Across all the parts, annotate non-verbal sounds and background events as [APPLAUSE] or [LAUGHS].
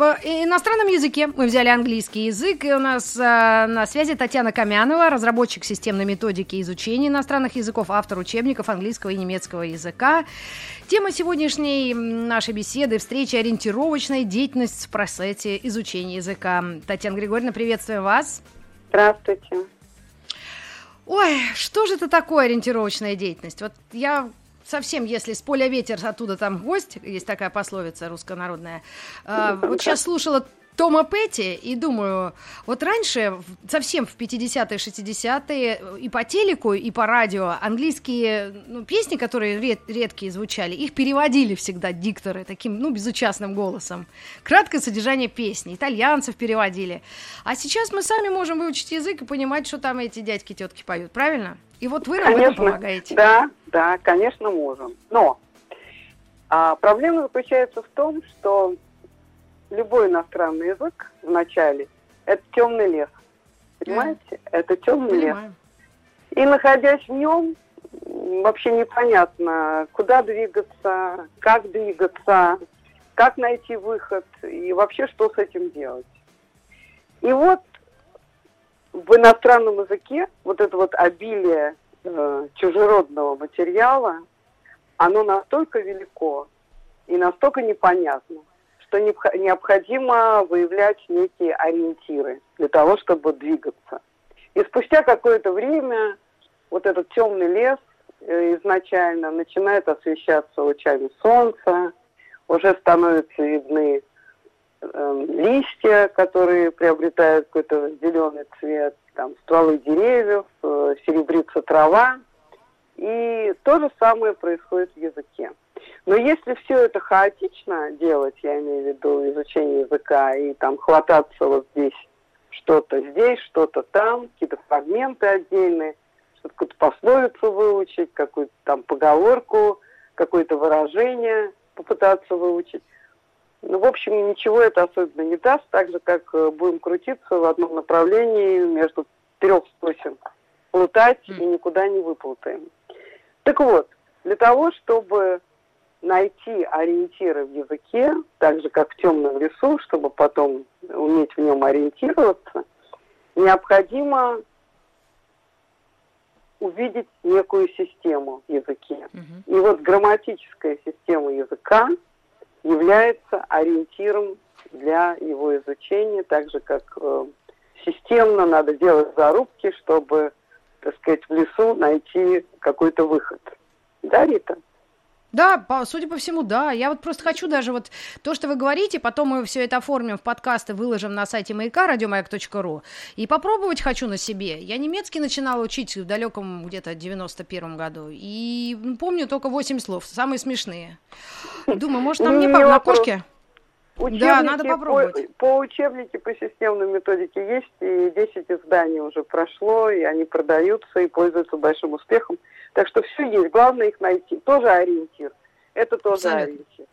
Б- иностранном языке. Мы взяли английский язык, и у нас э, на связи Татьяна Камянова, разработчик системной методики изучения иностранных языков, автор учебников английского и немецкого языка. Тема сегодняшней нашей беседы – встречи ориентировочная деятельность в процессе изучения языка. Татьяна Григорьевна, приветствуем вас. Здравствуйте. Ой, что же это такое ориентировочная деятельность? Вот я совсем, если с поля ветер, оттуда там гость, есть такая пословица руссконародная. А, вот сейчас слушала Тома Петти и думаю, вот раньше, совсем в 50-е, 60-е, и по телеку, и по радио английские ну, песни, которые ред- редкие звучали, их переводили всегда дикторы таким, ну, безучастным голосом. Краткое содержание песни, итальянцев переводили. А сейчас мы сами можем выучить язык и понимать, что там эти дядьки, тетки поют, правильно? И вот вы нам этом помогаете. Да, да, конечно, можем. Но а, проблема заключается в том, что любой иностранный язык в начале это темный лес. Понимаете? Это темный лес. И находясь в нем, вообще непонятно, куда двигаться, как двигаться, как найти выход и вообще что с этим делать. И вот в иностранном языке вот это вот обилие э, чужеродного материала, оно настолько велико и настолько непонятно, что необх- необходимо выявлять некие ориентиры для того, чтобы двигаться. И спустя какое-то время вот этот темный лес э, изначально начинает освещаться лучами солнца, уже становятся видны э, листья, которые приобретают какой-то зеленый цвет, там стволы деревьев, э, серебрится трава. И то же самое происходит в языке. Но если все это хаотично делать, я имею в виду изучение языка, и там хвататься вот здесь что-то здесь, что-то там, какие-то фрагменты отдельные, что-то какую-то пословицу выучить, какую-то там поговорку, какое-то выражение попытаться выучить. Ну, в общем, ничего это особенно не даст, так же, как э, будем крутиться в одном направлении между трех сосен, плутать и никуда не выплутаем. Так вот, для того, чтобы найти ориентиры в языке, так же, как в темном лесу, чтобы потом уметь в нем ориентироваться, необходимо увидеть некую систему в языке. Мгм. И вот грамматическая система языка является ориентиром для его изучения, так же как э, системно надо делать зарубки, чтобы, так сказать, в лесу найти какой-то выход. Да, Рита? Да, по- судя по всему, да. Я вот просто хочу даже вот то, что вы говорите, потом мы все это оформим в подкасты, выложим на сайте маяка, радиомаяк.ру, и попробовать хочу на себе. Я немецкий начинала учить в далеком где-то 91 году, и помню только 8 слов, самые смешные. Думаю, может, нам не Не по на кошке? Учебники Да, надо по- попробовать. По, учебнике по системной методике есть, и 10 изданий уже прошло, и они продаются и пользуются большим успехом. Так что все есть, главное их найти. Тоже ориентир. Это тоже Абсолютно. ориентир.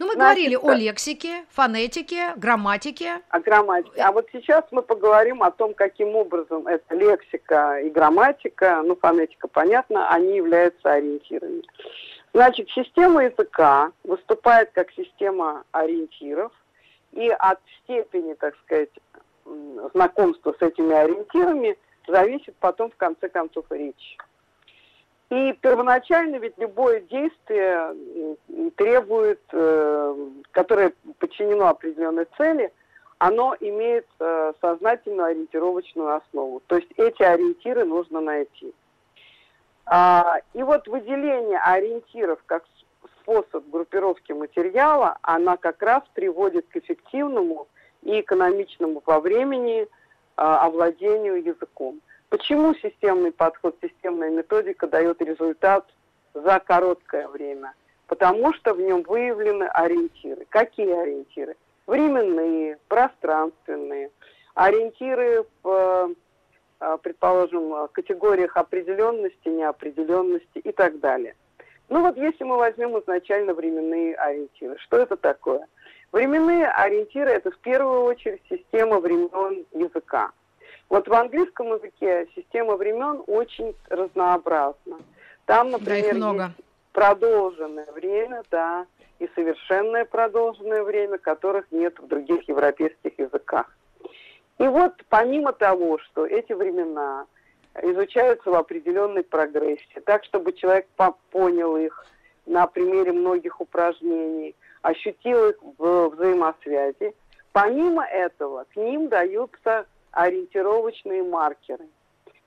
Ну, мы Значит, говорили о лексике, фонетике, грамматике. О грамматике. А вот сейчас мы поговорим о том, каким образом эта лексика и грамматика, ну, фонетика, понятно, они являются ориентирами. Значит, система языка выступает как система ориентиров, и от степени, так сказать, знакомства с этими ориентирами зависит потом, в конце концов, речь. И первоначально ведь любое действие требует, э, которое подчинено определенной цели, оно имеет э, сознательную ориентировочную основу. То есть эти ориентиры нужно найти. А, и вот выделение ориентиров как способ группировки материала, она как раз приводит к эффективному и экономичному по времени а, овладению языком. Почему системный подход, системная методика дает результат за короткое время? Потому что в нем выявлены ориентиры. Какие ориентиры? Временные, пространственные, ориентиры в э, предположим, категориях определенности, неопределенности и так далее. Ну вот если мы возьмем изначально временные ориентиры, что это такое? Временные ориентиры – это в первую очередь система времен языка. Вот в английском языке система времен очень разнообразна. Там, например, да, есть продолженное время, да, и совершенное продолженное время, которых нет в других европейских языках. И вот помимо того, что эти времена изучаются в определенной прогрессии, так, чтобы человек понял их на примере многих упражнений, ощутил их в взаимосвязи, помимо этого к ним даются ориентировочные маркеры.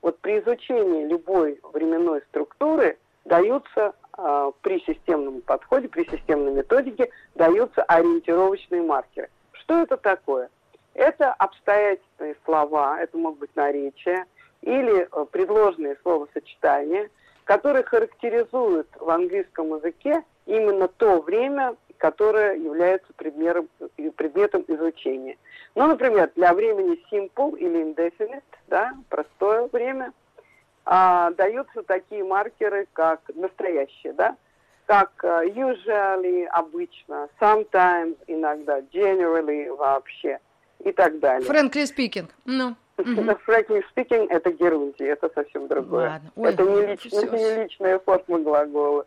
Вот при изучении любой временной структуры даются э, при системном подходе, при системной методике даются ориентировочные маркеры. Что это такое? Это обстоятельные слова, это могут быть наречия или э, предложенные словосочетания, которые характеризуют в английском языке именно то время, которое является предметом, предметом изучения. Ну, например, для времени simple или indefinite, да, простое время, а, даются такие маркеры, как настоящее, да, как uh, usually, обычно, sometimes, иногда, generally, вообще и так далее. Frankly speaking, ну. Frankly speaking, это герундия, это совсем другое. Ладно. Ой, это не, личная форма глагола.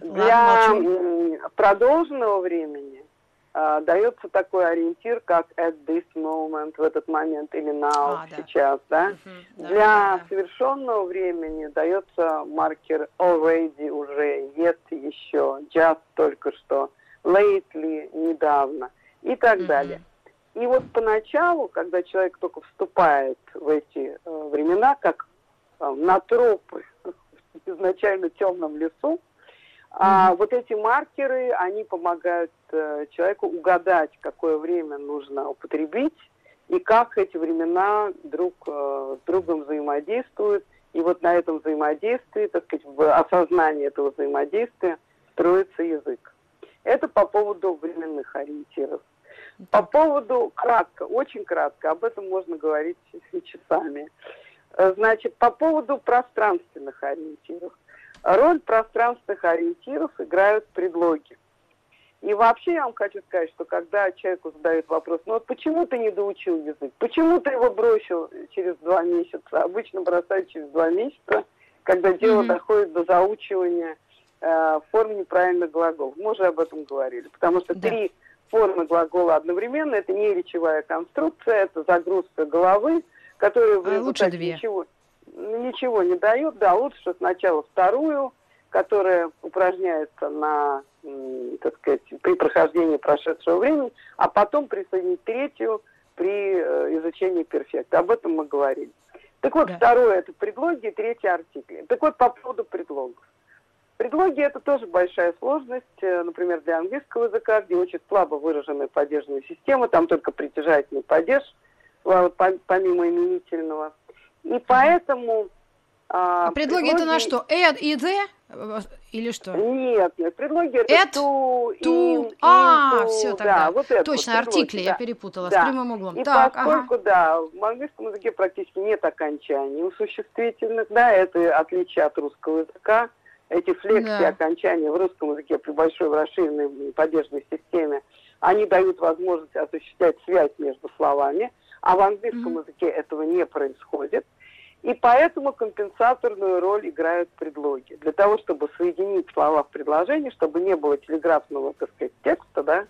Для Ладно, продолженного времени э, дается такой ориентир, как at this moment, в этот момент, или now, а, сейчас, да. да? Угу, Для да, совершенного времени дается маркер already, уже, yet, еще, just, только что, lately, недавно и так угу. далее. И вот поначалу, когда человек только вступает в эти э, времена, как э, на тропы в изначально темном лесу, а вот эти маркеры, они помогают э, человеку угадать, какое время нужно употребить и как эти времена друг э, с другом взаимодействуют. И вот на этом взаимодействии, так сказать, в осознании этого взаимодействия строится язык. Это по поводу временных ориентиров. По поводу, кратко, очень кратко, об этом можно говорить [LAUGHS] часами. Э, значит, по поводу пространственных ориентиров. Роль пространственных ориентиров играют предлоги. И вообще я вам хочу сказать, что когда человеку задают вопрос, ну вот почему ты не доучил язык, почему ты его бросил через два месяца, обычно бросают через два месяца, когда дело mm-hmm. доходит до заучивания э, форм неправильных глаголов. Мы уже об этом говорили, потому что да. три формы глагола одновременно, это не речевая конструкция, это загрузка головы, которая в а результате две. ничего ничего не дают. Да, лучше сначала вторую, которая упражняется на, так сказать, при прохождении прошедшего времени, а потом присоединить третью при э, изучении перфекта. Об этом мы говорили. Так вот, да. второе это предлоги, третье артикли. Так вот, по поводу предлогов. Предлоги это тоже большая сложность, э, например, для английского языка, где очень слабо выраженная падежная система, там только притяжательный падеж, э, помимо именительного. И поэтому... А, предлоги, предлоги это на что? Эд и the? Или что? Нет, нет, предлоги это Эд, to, in, а, into, все тогда. Да, вот это Точно, вот, артикли да. я перепутала да. с прямым углом. И так, поскольку, ага. да, в английском языке практически нет окончаний у существительных, да, это отличие от русского языка. Эти флексии да. окончания в русском языке при большой расширенной поддержной системе, они дают возможность осуществлять связь между словами, а в английском mm-hmm. языке этого не происходит. И поэтому компенсаторную роль играют предлоги. Для того, чтобы соединить слова в предложении, чтобы не было телеграфного, так сказать, текста, да,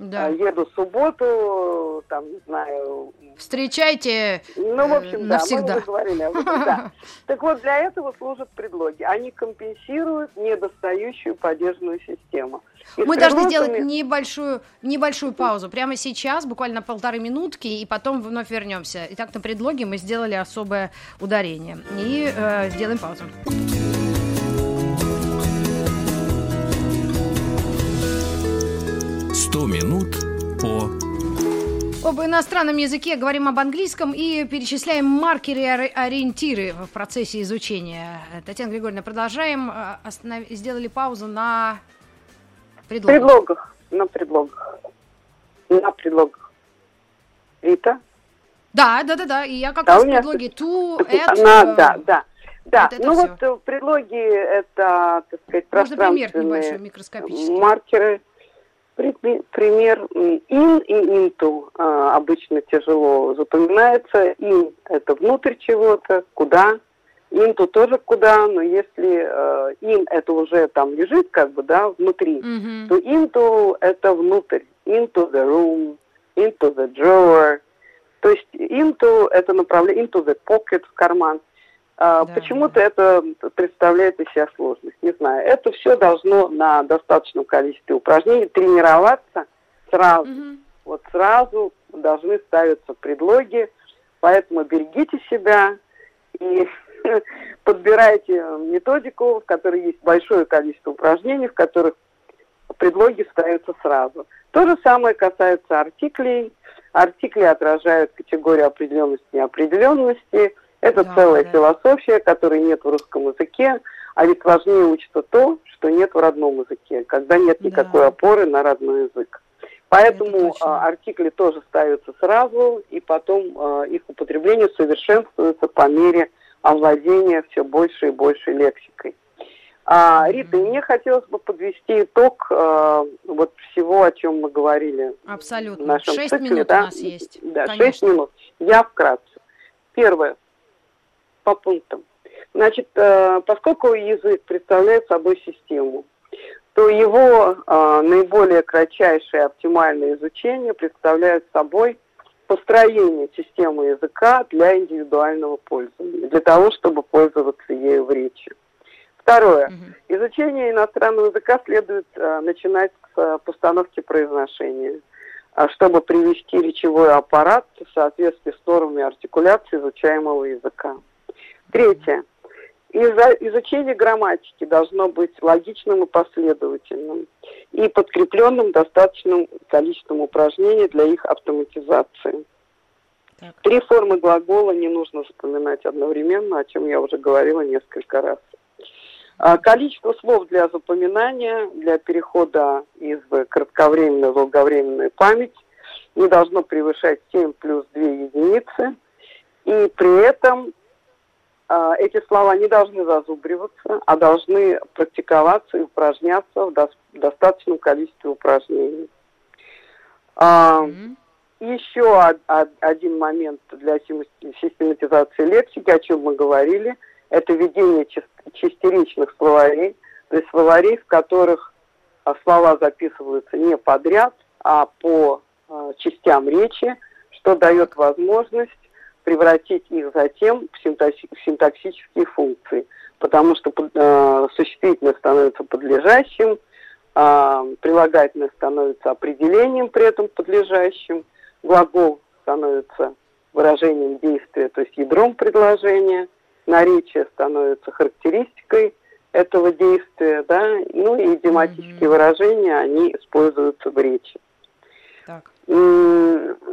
да. А, еду в субботу, там, не знаю... Встречайте Ну, в общем, да, навсегда. мы уже говорили об этом, да. [LAUGHS] Так вот, для этого служат предлоги. Они компенсируют недостающую поддержную систему. И мы должны сделать небольшую, небольшую паузу. Прямо сейчас, буквально полторы минутки, и потом вновь вернемся. Итак, на предлоге мы сделали особое ударение. И э, сделаем паузу. 100 минут по об иностранном языке говорим об английском и перечисляем маркеры и ориентиры в процессе изучения. Татьяна Григорьевна, продолжаем. Э, останов... Сделали паузу на предлогах. Предлогах. На предлогах. На предлогах. Рита? Да, да, да, да. И я как да, раз предлоги to, at... На, э, да, да. Да, вот ну все. вот э, предлоги это, так сказать, Можно пример небольшой, микроскопический. маркеры. Пример in и into а, обычно тяжело запоминается. In – это внутрь чего-то, куда. Into тоже куда, но если э, in это уже там лежит как бы, да, внутри, mm-hmm. то into это внутрь. Into the room, into the drawer. То есть into это направление, into the pocket, в карман. А, да, Почему-то это представляет из себя сложность, не знаю. Это все должно на достаточном количестве упражнений тренироваться сразу. Угу. Вот сразу должны ставиться предлоги, поэтому берегите себя и [LAUGHS] подбирайте методику, в которой есть большое количество упражнений, в которых предлоги ставятся сразу. То же самое касается артиклей. Артикли отражают категорию определенности и неопределенности – это да, целая да. философия, которой нет в русском языке, а ведь важнее учиться то, что нет в родном языке, когда нет никакой да. опоры на родной язык. Поэтому а, артикли тоже ставятся сразу, и потом а, их употребление совершенствуется по мере овладения все больше и больше лексикой. А, Рита, mm-hmm. мне хотелось бы подвести итог а, вот всего, о чем мы говорили. Абсолютно. В нашем шесть цикле, минут да? у нас есть. Да, шесть минут. Я вкратце. Первое по пунктам. Значит, э, поскольку язык представляет собой систему, то его э, наиболее кратчайшее оптимальное изучение представляет собой построение системы языка для индивидуального пользования, для того, чтобы пользоваться ею в речи. Второе. Угу. Изучение иностранного языка следует э, начинать с постановки произношения, чтобы привести речевой аппарат в соответствии с нормами артикуляции изучаемого языка. Третье. Изучение грамматики должно быть логичным и последовательным и подкрепленным достаточным количеством упражнений для их автоматизации. Так. Три формы глагола не нужно вспоминать одновременно, о чем я уже говорила несколько раз. А, количество слов для запоминания, для перехода из кратковременной в долговременную память не должно превышать 7 плюс 2 единицы. И при этом эти слова не должны зазубриваться, а должны практиковаться и упражняться в достаточном количестве упражнений. Mm-hmm. Еще один момент для систематизации лексики, о чем мы говорили, это введение чистеричных словарей, то есть словарей, в которых а, слова записываются не подряд, а по частям речи, что дает возможность превратить их затем в, синтаксические функции, потому что э, существительное становится подлежащим, э, прилагательное становится определением при этом подлежащим, глагол становится выражением действия, то есть ядром предложения, наречие становится характеристикой этого действия, да, ну и идиоматические mm-hmm. выражения, они используются в речи. Так.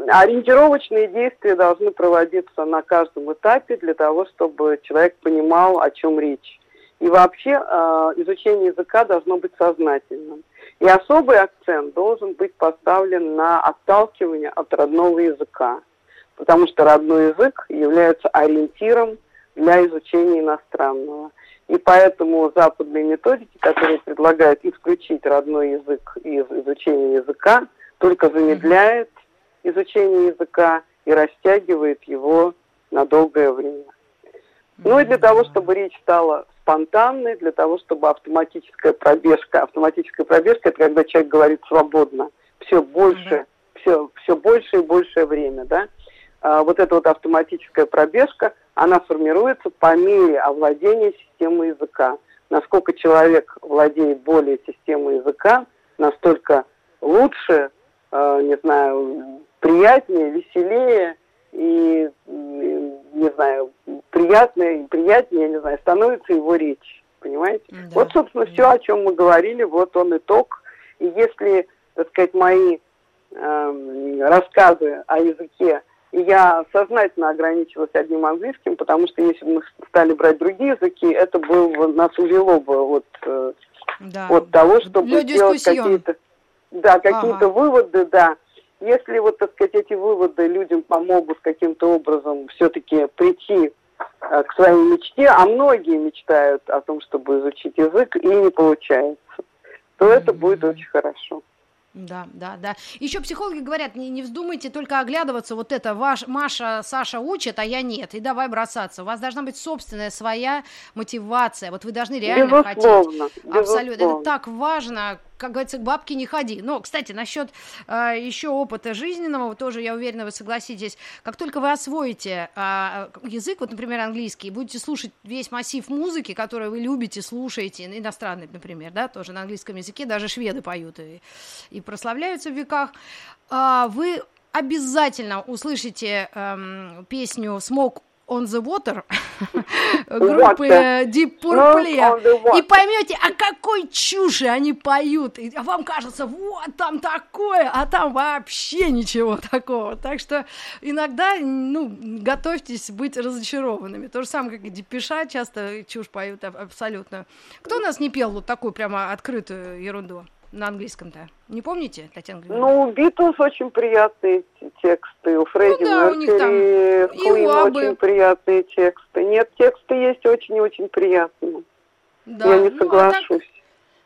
Ориентировочные действия должны проводиться на каждом этапе для того, чтобы человек понимал, о чем речь. И вообще э, изучение языка должно быть сознательным. И особый акцент должен быть поставлен на отталкивание от родного языка, потому что родной язык является ориентиром для изучения иностранного. И поэтому западные методики, которые предлагают исключить родной язык из изучения языка, только замедляет изучение языка и растягивает его на долгое время. Ну и для того, чтобы речь стала спонтанной, для того, чтобы автоматическая пробежка, автоматическая пробежка, это когда человек говорит свободно, все больше, все, все больше и большее время, да, а, вот эта вот автоматическая пробежка, она формируется по мере овладения системой языка. Насколько человек владеет более системой языка, настолько лучше Э, не знаю, приятнее, веселее и, не знаю, приятнее, приятнее, не знаю, становится его речь. Понимаете? Да. Вот, собственно, да. все, о чем мы говорили, вот он итог. И если, так сказать, мои э, рассказы о языке, и я сознательно ограничилась одним английским, потому что если бы мы стали брать другие языки, это было, нас увело бы от, э, да. от того, чтобы сделать какие-то да, какие-то ага. выводы, да. если вот, так сказать, эти выводы людям помогут каким-то образом все-таки прийти э, к своей мечте, а многие мечтают о том, чтобы изучить язык, и не получается, то это будет очень хорошо. Да, да, да. Еще психологи говорят, не, не вздумайте только оглядываться, вот это ваш, Маша, Саша учит, а я нет, и давай бросаться. У вас должна быть собственная своя мотивация. Вот вы должны реально безусловно, хотеть. Абсолютно. Это так важно, как говорится, к бабке не ходи. Но, кстати, насчет э, еще опыта жизненного, тоже, я уверена, вы согласитесь, как только вы освоите э, язык, вот, например, английский, будете слушать весь массив музыки, который вы любите, слушаете, иностранный, например, да, тоже на английском языке, даже шведы поют и, и прославляются в веках, э, вы обязательно услышите э, песню «Smoke on the Water [LAUGHS] группы Deep Purple и поймете, а какой чуши они поют. И вам кажется, вот там такое, а там вообще ничего такого. Так что иногда, ну, готовьтесь быть разочарованными. То же самое, как и Депеша часто чушь поют абсолютно. Кто у нас не пел вот такую прямо открытую ерунду? На английском-то? Не помните, Татьяна Григорьевна? Ну, у Битлз очень приятные тексты, у Фредди ну, да, Меркьюри, Куин очень приятные тексты. Нет, тексты есть очень-очень приятные. Да, Я не ну, соглашусь. А так...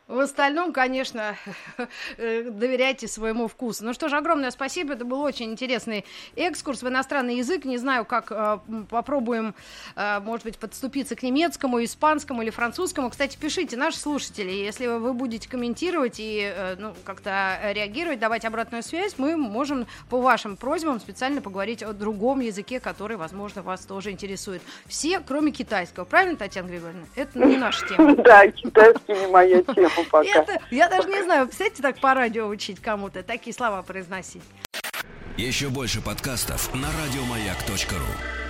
В остальном, конечно, [LAUGHS] э, доверяйте своему вкусу. Ну что ж, огромное спасибо. Это был очень интересный экскурс в иностранный язык. Не знаю, как э, попробуем, э, может быть, подступиться к немецкому, испанскому или французскому. Кстати, пишите, наши слушатели, если вы будете комментировать и э, ну, как-то реагировать, давать обратную связь, мы можем по вашим просьбам специально поговорить о другом языке, который, возможно, вас тоже интересует. Все, кроме китайского. Правильно, Татьяна Григорьевна? Это не наша тема. [LAUGHS] Да, китайский не моя тема пока. Это, я даже не знаю, представляете, так по радио учить кому-то, такие слова произносить. Еще больше подкастов на радиомаяк.ру